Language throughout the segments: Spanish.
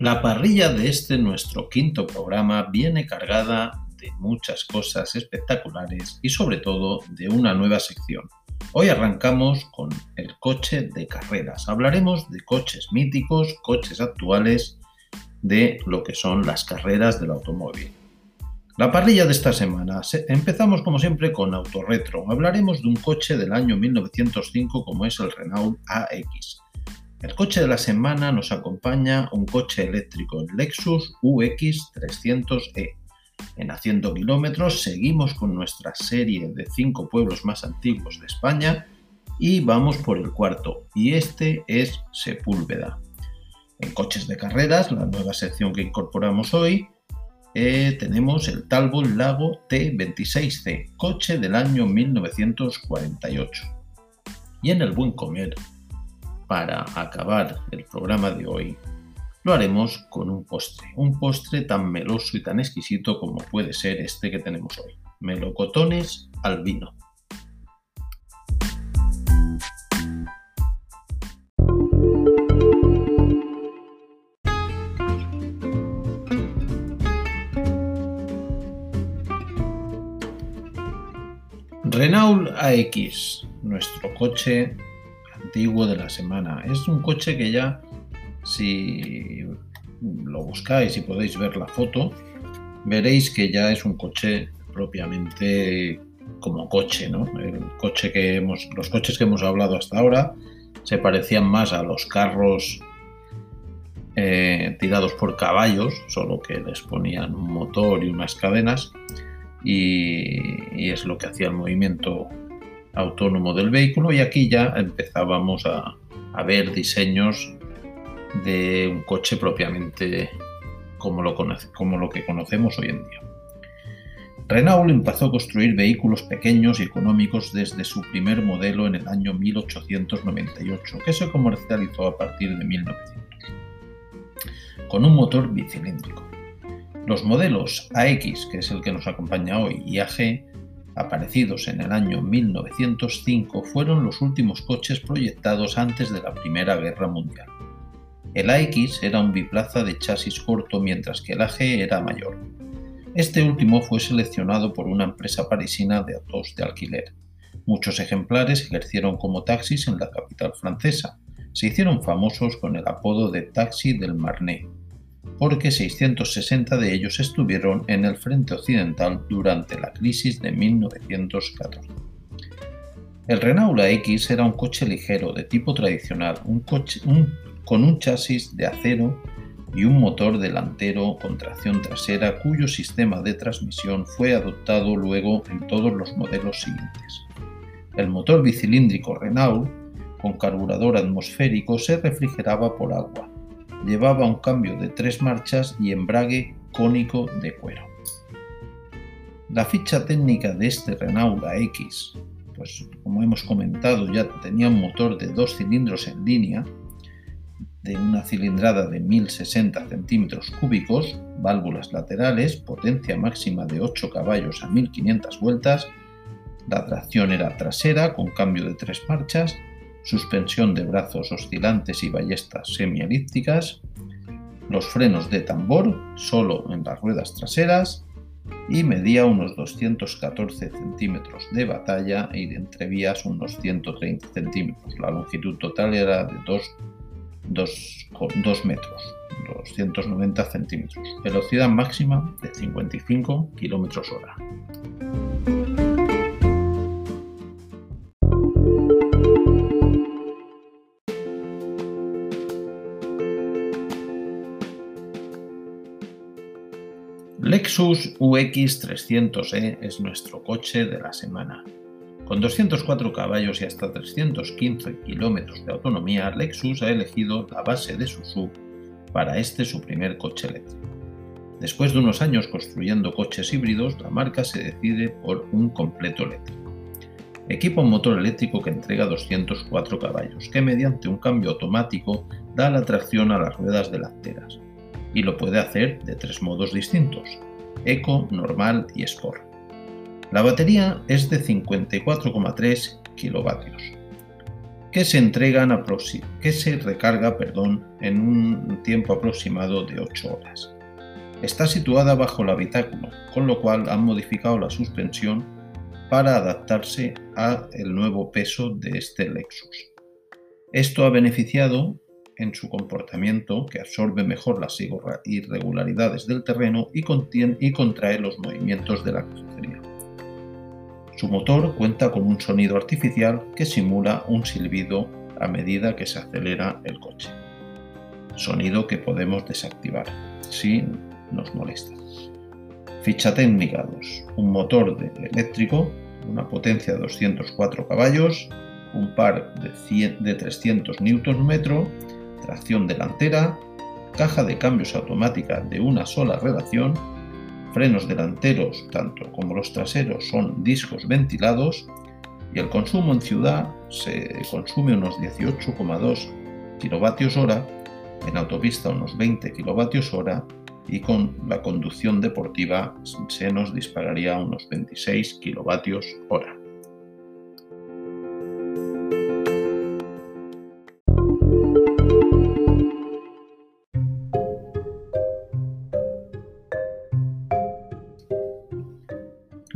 La parrilla de este nuestro quinto programa viene cargada de muchas cosas espectaculares y sobre todo de una nueva sección. Hoy arrancamos con el coche de carreras. Hablaremos de coches míticos, coches actuales, de lo que son las carreras del automóvil. La parrilla de esta semana. Empezamos como siempre con Autorretro. Hablaremos de un coche del año 1905 como es el Renault AX. El coche de la semana nos acompaña un coche eléctrico, el Lexus UX 300e. En Haciendo Kilómetros seguimos con nuestra serie de cinco pueblos más antiguos de España y vamos por el cuarto, y este es Sepúlveda. En coches de carreras, la nueva sección que incorporamos hoy, eh, tenemos el Talbot Lago T26C, coche del año 1948. Y en el buen comer, para acabar el programa de hoy, lo haremos con un postre, un postre tan meloso y tan exquisito como puede ser este que tenemos hoy, melocotones al vino. Renault AX, nuestro coche antiguo de la semana. Es un coche que ya, si lo buscáis y podéis ver la foto, veréis que ya es un coche propiamente como coche, ¿no? El coche que hemos, los coches que hemos hablado hasta ahora se parecían más a los carros eh, tirados por caballos, solo que les ponían un motor y unas cadenas y, es lo que hacía el movimiento autónomo del vehículo y aquí ya empezábamos a, ver diseños de un coche propiamente como lo, como lo que conocemos hoy en día. Renault empezó a construir vehículos pequeños y económicos desde su primer modelo en el año 1898, que se comercializó a partir de 1900, con un motor bicilíndrico. Los modelos AX, que es el que nos acompaña hoy, y AG, aparecidos en el año 1905, fueron los últimos coches proyectados antes de la Primera Guerra Mundial. El AX era un biplaza de chasis corto mientras que el AG era mayor. Este último fue seleccionado por una empresa parisina de autos de alquiler. Muchos ejemplares ejercieron como taxis en la capital francesa. Se hicieron famosos con el apodo de taxi del Marne porque 660 de ellos estuvieron en el frente occidental durante la crisis de 1914. El Renault X era un coche ligero de tipo tradicional, con un chasis de acero y un motor delantero con tracción trasera cuyo sistema de transmisión fue adoptado luego en todos los modelos siguientes. El motor bicilíndrico Renault, con carburador atmosférico, se refrigeraba por agua, llevaba un cambio de tres marchas y embrague cónico de cuero. La ficha técnica de este Renault X, pues como hemos comentado ya tenía un motor de dos cilindros en línea, de una cilindrada de 1060 centímetros cúbicos, válvulas laterales, potencia máxima de 8 caballos a 1500 vueltas, la tracción era trasera con cambio de tres marchas suspensión de brazos oscilantes y ballestas semielípticas, los frenos de tambor solo en las ruedas traseras y medía unos 214 centímetros de batalla y de entrevías unos 130 centímetros. La longitud total era de 2, 2 metros, 290 centímetros. Velocidad máxima de 55 kilómetros hora. Lexus UX 300e es nuestro coche de la semana. Con 204 caballos y hasta 315 kilómetros de autonomía, Lexus ha elegido la base de su sub para este su primer coche eléctrico. Después de unos años construyendo coches híbridos, la marca se decide por un completo eléctrico. Equipa un motor eléctrico que entrega 204 caballos, que mediante un cambio automático da la tracción a las ruedas delanteras y lo puede hacer de tres modos distintos, Eco, Normal y Sport. La batería es de 54,3 kilovatios. que se entregan que se recarga perdón, en un tiempo aproximado de 8 horas. Está situada bajo el habitáculo, con lo cual han modificado la suspensión para adaptarse al nuevo peso de este Lexus. Esto ha beneficiado en su comportamiento, que absorbe mejor las irregularidades del terreno y, contrae los movimientos de la carrocería. Su motor cuenta con un sonido artificial que simula un silbido a medida que se acelera el coche. Sonido que podemos desactivar si nos molesta. Ficha técnica 2. Un motor eléctrico, una potencia de 204 caballos, un par de, de 300 Nm, tracción delantera, caja de cambios automática de una sola relación, frenos delanteros tanto como los traseros son discos ventilados y el consumo en ciudad se consume unos 18,2 kWh, en autopista unos 20 kWh y con la conducción deportiva se nos dispararía unos 26 kWh.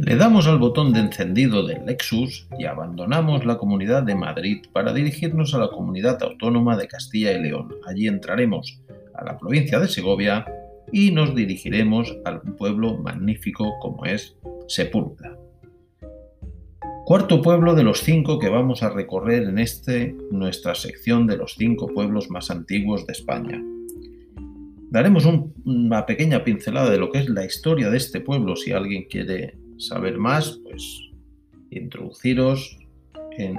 Le damos al botón de encendido del Lexus y abandonamos la Comunidad de Madrid para dirigirnos a la Comunidad Autónoma de Castilla y León. Allí entraremos a la provincia de Segovia y nos dirigiremos al pueblo magnífico como es Sepúlveda. Cuarto pueblo de los cinco que vamos a recorrer en este, nuestra sección de los cinco pueblos más antiguos de España. Daremos una pequeña pincelada de lo que es la historia de este pueblo si alguien quiere saber más, pues introduciros en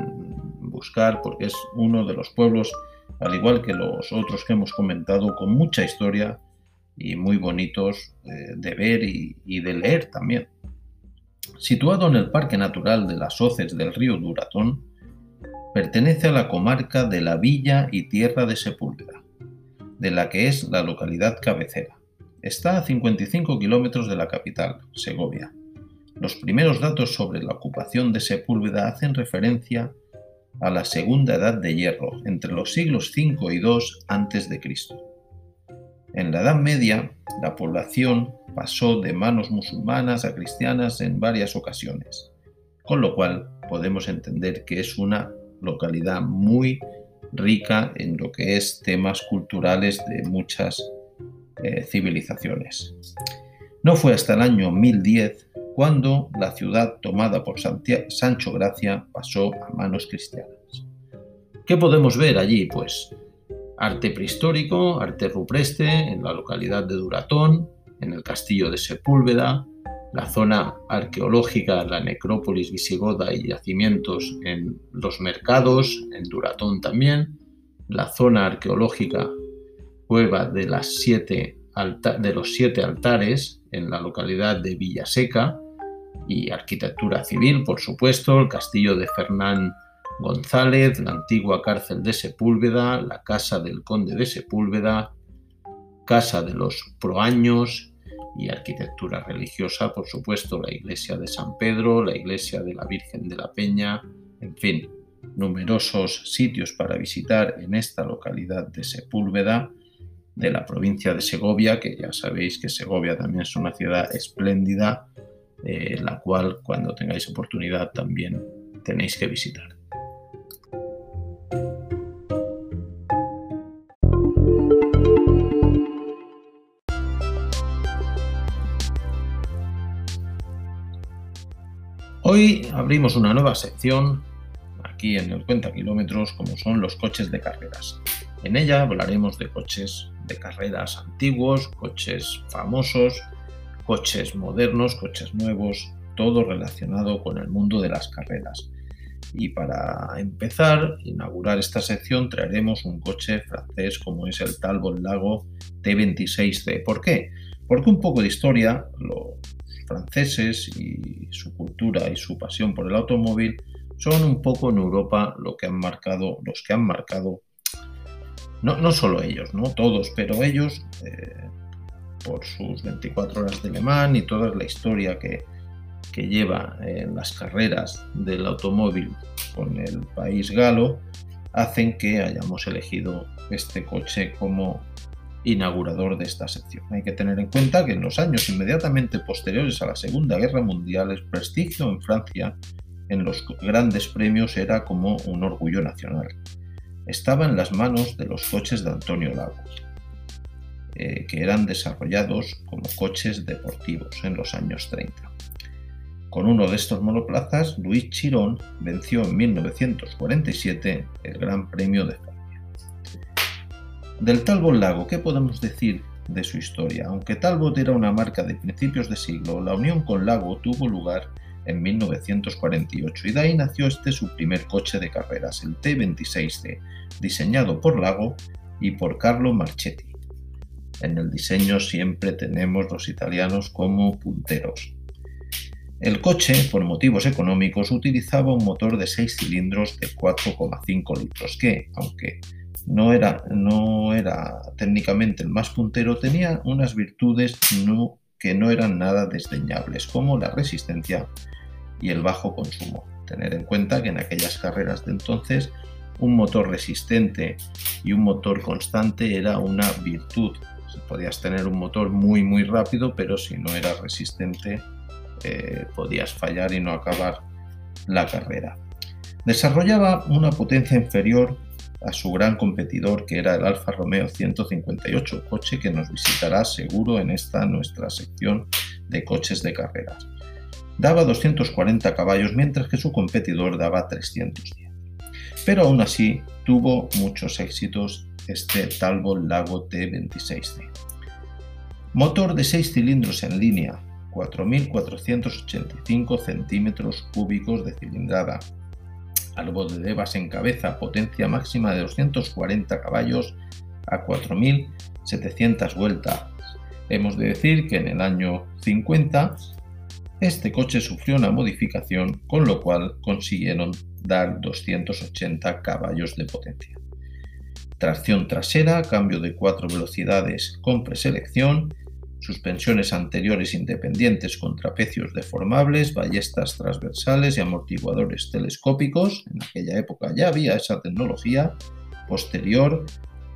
buscar, porque es uno de los pueblos, al igual que los otros que hemos comentado, con mucha historia y muy bonitos eh, de ver y, y, de leer también. Situado en el Parque Natural de las Hoces del río Duratón, pertenece a la comarca de la Villa y Tierra de Sepúlveda, de la que es la localidad cabecera. Está a 55 kilómetros de la capital, Segovia, los primeros datos sobre la ocupación de Sepúlveda hacen referencia a la Segunda Edad de Hierro, entre los siglos V y II a.C. En la Edad Media, la población pasó de manos musulmanas a cristianas en varias ocasiones, con lo cual podemos entender que es una localidad muy rica en lo que es temas culturales de muchas eh, civilizaciones. No fue hasta el año 1010 cuando la ciudad tomada por Sancho Gracia pasó a manos cristianas. ¿Qué podemos ver allí? Pues arte prehistórico, arte rupreste en la localidad de Duratón, en el castillo de Sepúlveda, la zona arqueológica, la necrópolis visigoda y yacimientos en los mercados, en Duratón también, la zona arqueológica cueva de, de los siete altares en la localidad de Villaseca, y arquitectura civil, por supuesto, el castillo de Fernán González, la antigua cárcel de Sepúlveda, la casa del conde de Sepúlveda, casa de los Proaños y arquitectura religiosa, por supuesto, la iglesia de San Pedro, la iglesia de la Virgen de la Peña, en fin, numerosos sitios para visitar en esta localidad de Sepúlveda de la provincia de Segovia, que ya sabéis que Segovia también es una ciudad espléndida eh, la cual cuando tengáis oportunidad también tenéis que visitar. Hoy abrimos una nueva sección aquí en el Cuenta Kilómetros como son los coches de carreras. En ella hablaremos de coches de carreras antiguos, coches famosos, coches modernos, coches nuevos, todo relacionado con el mundo de las carreras. Y para empezar, inaugurar esta sección, traeremos un coche francés como es el Talbot Lago T26C. ¿Por qué? Porque un poco de historia, los franceses y su cultura y su pasión por el automóvil son un poco en Europa lo que han marcado, los que han marcado, no, solo ellos, no todos, pero ellos eh, por sus 24 horas de Le Mans y toda la historia que, lleva en las carreras del automóvil con el país galo, hacen que hayamos elegido este coche como inaugurador de esta sección. Hay que tener en cuenta que en los años inmediatamente posteriores a la Segunda Guerra Mundial el prestigio en Francia en los grandes premios era como un orgullo nacional. Estaba en las manos de los coches de Antonio Lago, eh, que eran desarrollados como coches deportivos en los años 30. Con uno de estos monoplazas, Luis Chirón venció en 1947 el Gran Premio de Francia. Del Talbot Lago, ¿qué podemos decir de su historia? Aunque Talbot era una marca de principios de siglo, la unión con Lago tuvo lugar en 1948 y de ahí nació este su primer coche de carreras, el T26C, diseñado por Lago y por Carlo Marchetti. En el diseño siempre tenemos los italianos como punteros. El coche, por motivos económicos, utilizaba un motor de 6 cilindros de 4,5 litros que, aunque no era, no era técnicamente el más puntero, tenía unas virtudes que no eran nada desdeñables, como la resistencia y el bajo consumo. Tener en cuenta que en aquellas carreras de entonces un motor resistente y un motor constante era una virtud. Podías tener un motor muy muy rápido, pero si no era resistente eh, podías fallar y no acabar la carrera. Desarrollaba una potencia inferior a su gran competidor que era el Alfa Romeo 158, coche que nos visitará seguro en esta nuestra sección de coches de carreras. Daba 240 caballos mientras que su competidor daba 310. Pero aún así tuvo muchos éxitos este Talbot Lago T26C. Motor de 6 cilindros en línea, 4.485 centímetros cúbicos de cilindrada. Albo de base en cabeza, potencia máxima de 240 caballos a 4.700 vueltas. Hemos de decir que en el año 50 este coche sufrió una modificación, con lo cual consiguieron dar 280 caballos de potencia. Tracción trasera, cambio de cuatro velocidades con preselección, suspensiones anteriores independientes con trapecios deformables, ballestas transversales y amortiguadores telescópicos. En aquella época ya había esa tecnología. Posterior,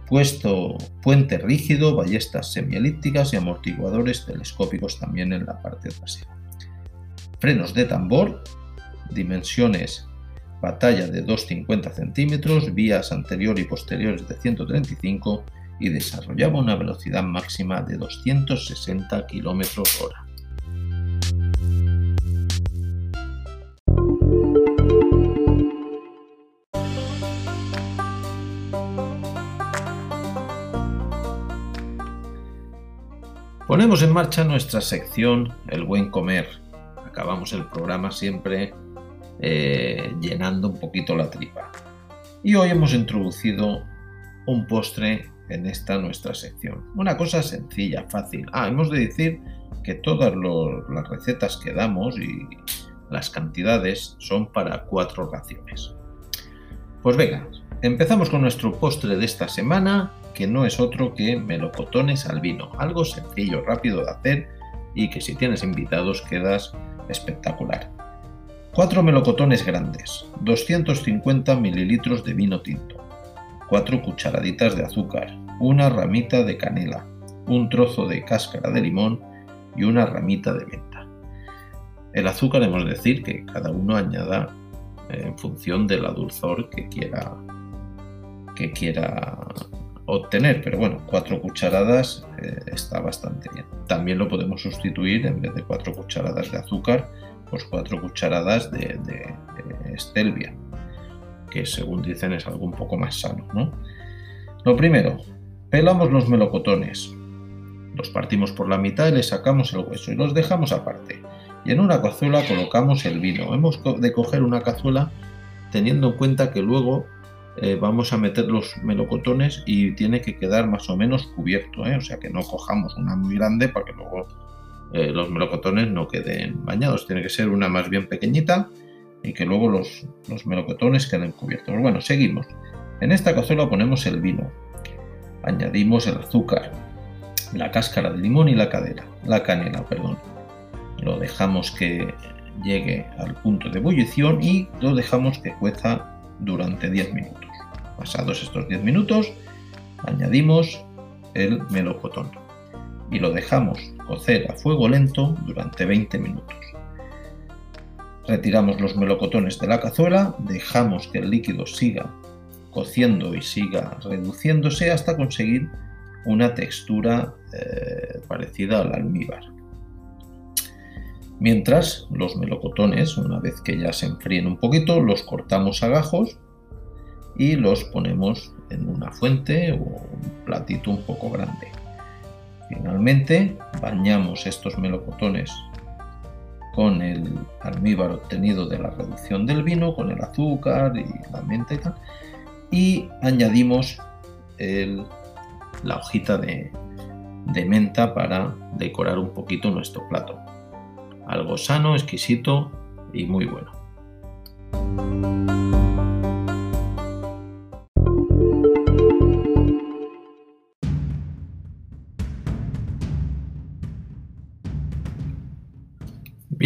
puesto puente rígido, ballestas semielípticas y amortiguadores telescópicos también en la parte trasera. Frenos de tambor, dimensiones batalla de 2,50 centímetros, vías anterior y posteriores de 135 y desarrollaba una velocidad máxima de 260 km hora. Ponemos en marcha nuestra sección El buen comer. Acabamos el programa siempre eh, llenando un poquito la tripa. Y hoy hemos introducido un postre en esta nuestra sección. Una cosa sencilla, fácil. Ah, hemos de decir que todas las recetas que damos y las cantidades son para cuatro raciones. Pues venga, empezamos con nuestro postre de esta semana, que no es otro que melocotones al vino. Algo sencillo, rápido de hacer y que si tienes invitados quedas espectacular. Cuatro melocotones grandes, 250 mililitros de vino tinto, 4 cucharaditas de azúcar, una ramita de canela, un trozo de cáscara de limón y una ramita de menta. El azúcar hemos de decir que cada uno añada eh, en función de la dulzor que quiera que quiera obtener, pero bueno, 4 cucharadas eh, está bastante bien. También lo podemos sustituir en vez de 4 cucharadas de azúcar, pues 4 cucharadas de, de, de estelvia que según dicen es algo un poco más sano. ¿no? Lo primero, pelamos los melocotones. Los partimos por la mitad y le sacamos el hueso y los dejamos aparte. Y en una cazuela colocamos el vino. Hemos de coger una cazuela teniendo en cuenta que luego eh, vamos a meter los melocotones y tiene que quedar más o menos cubierto. ¿eh? O sea que no cojamos una muy grande para que luego eh, los melocotones no queden bañados. Tiene que ser una más bien pequeñita y que luego los, melocotones queden cubiertos. Bueno, seguimos. En esta cazuela ponemos el vino, añadimos el azúcar, la cáscara de limón y la cadera, la canela, perdón. Lo dejamos que llegue al punto de ebullición y lo dejamos que cueza durante 10 minutos. Pasados estos 10 minutos, añadimos el melocotón y lo dejamos cocer a fuego lento durante 20 minutos. Retiramos los melocotones de la cazuela, dejamos que el líquido siga cociendo y siga reduciéndose hasta conseguir una textura eh, parecida al almíbar. Mientras los melocotones, una vez que ya se enfríen un poquito, los cortamos a gajos y los ponemos en una fuente o un platito un poco grande. Finalmente, bañamos estos melocotones con el almíbar obtenido de la reducción del vino, con el azúcar y la menta y tal, y añadimos la hojita de menta para decorar un poquito nuestro plato. Algo sano, exquisito y muy bueno.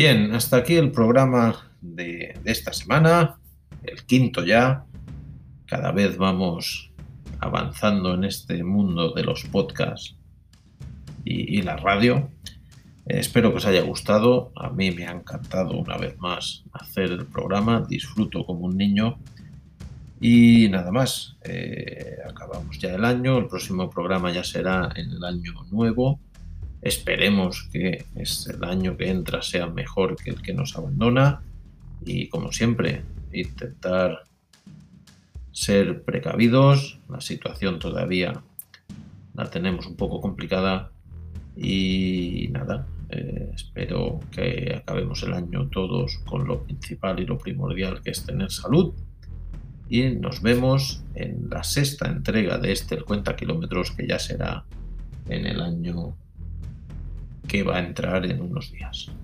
Bien, hasta aquí el programa de, esta semana, el quinto ya. Cada vez vamos avanzando en este mundo de los podcasts y, la radio. espero que os haya gustado. A mí me ha encantado una vez más hacer el programa. Disfruto como un niño. Y nada más. Eh, acabamos ya el año. El próximo programa ya será en el año nuevo. Esperemos que el año que entra sea mejor que el que nos abandona y como siempre intentar ser precavidos. La situación todavía la tenemos un poco complicada y nada, eh, espero que acabemos el año todos con lo principal y lo primordial que es tener salud. Y nos vemos en la sexta entrega de este El Cuenta Kilómetros que ya será en el año que va a entrar en unos días.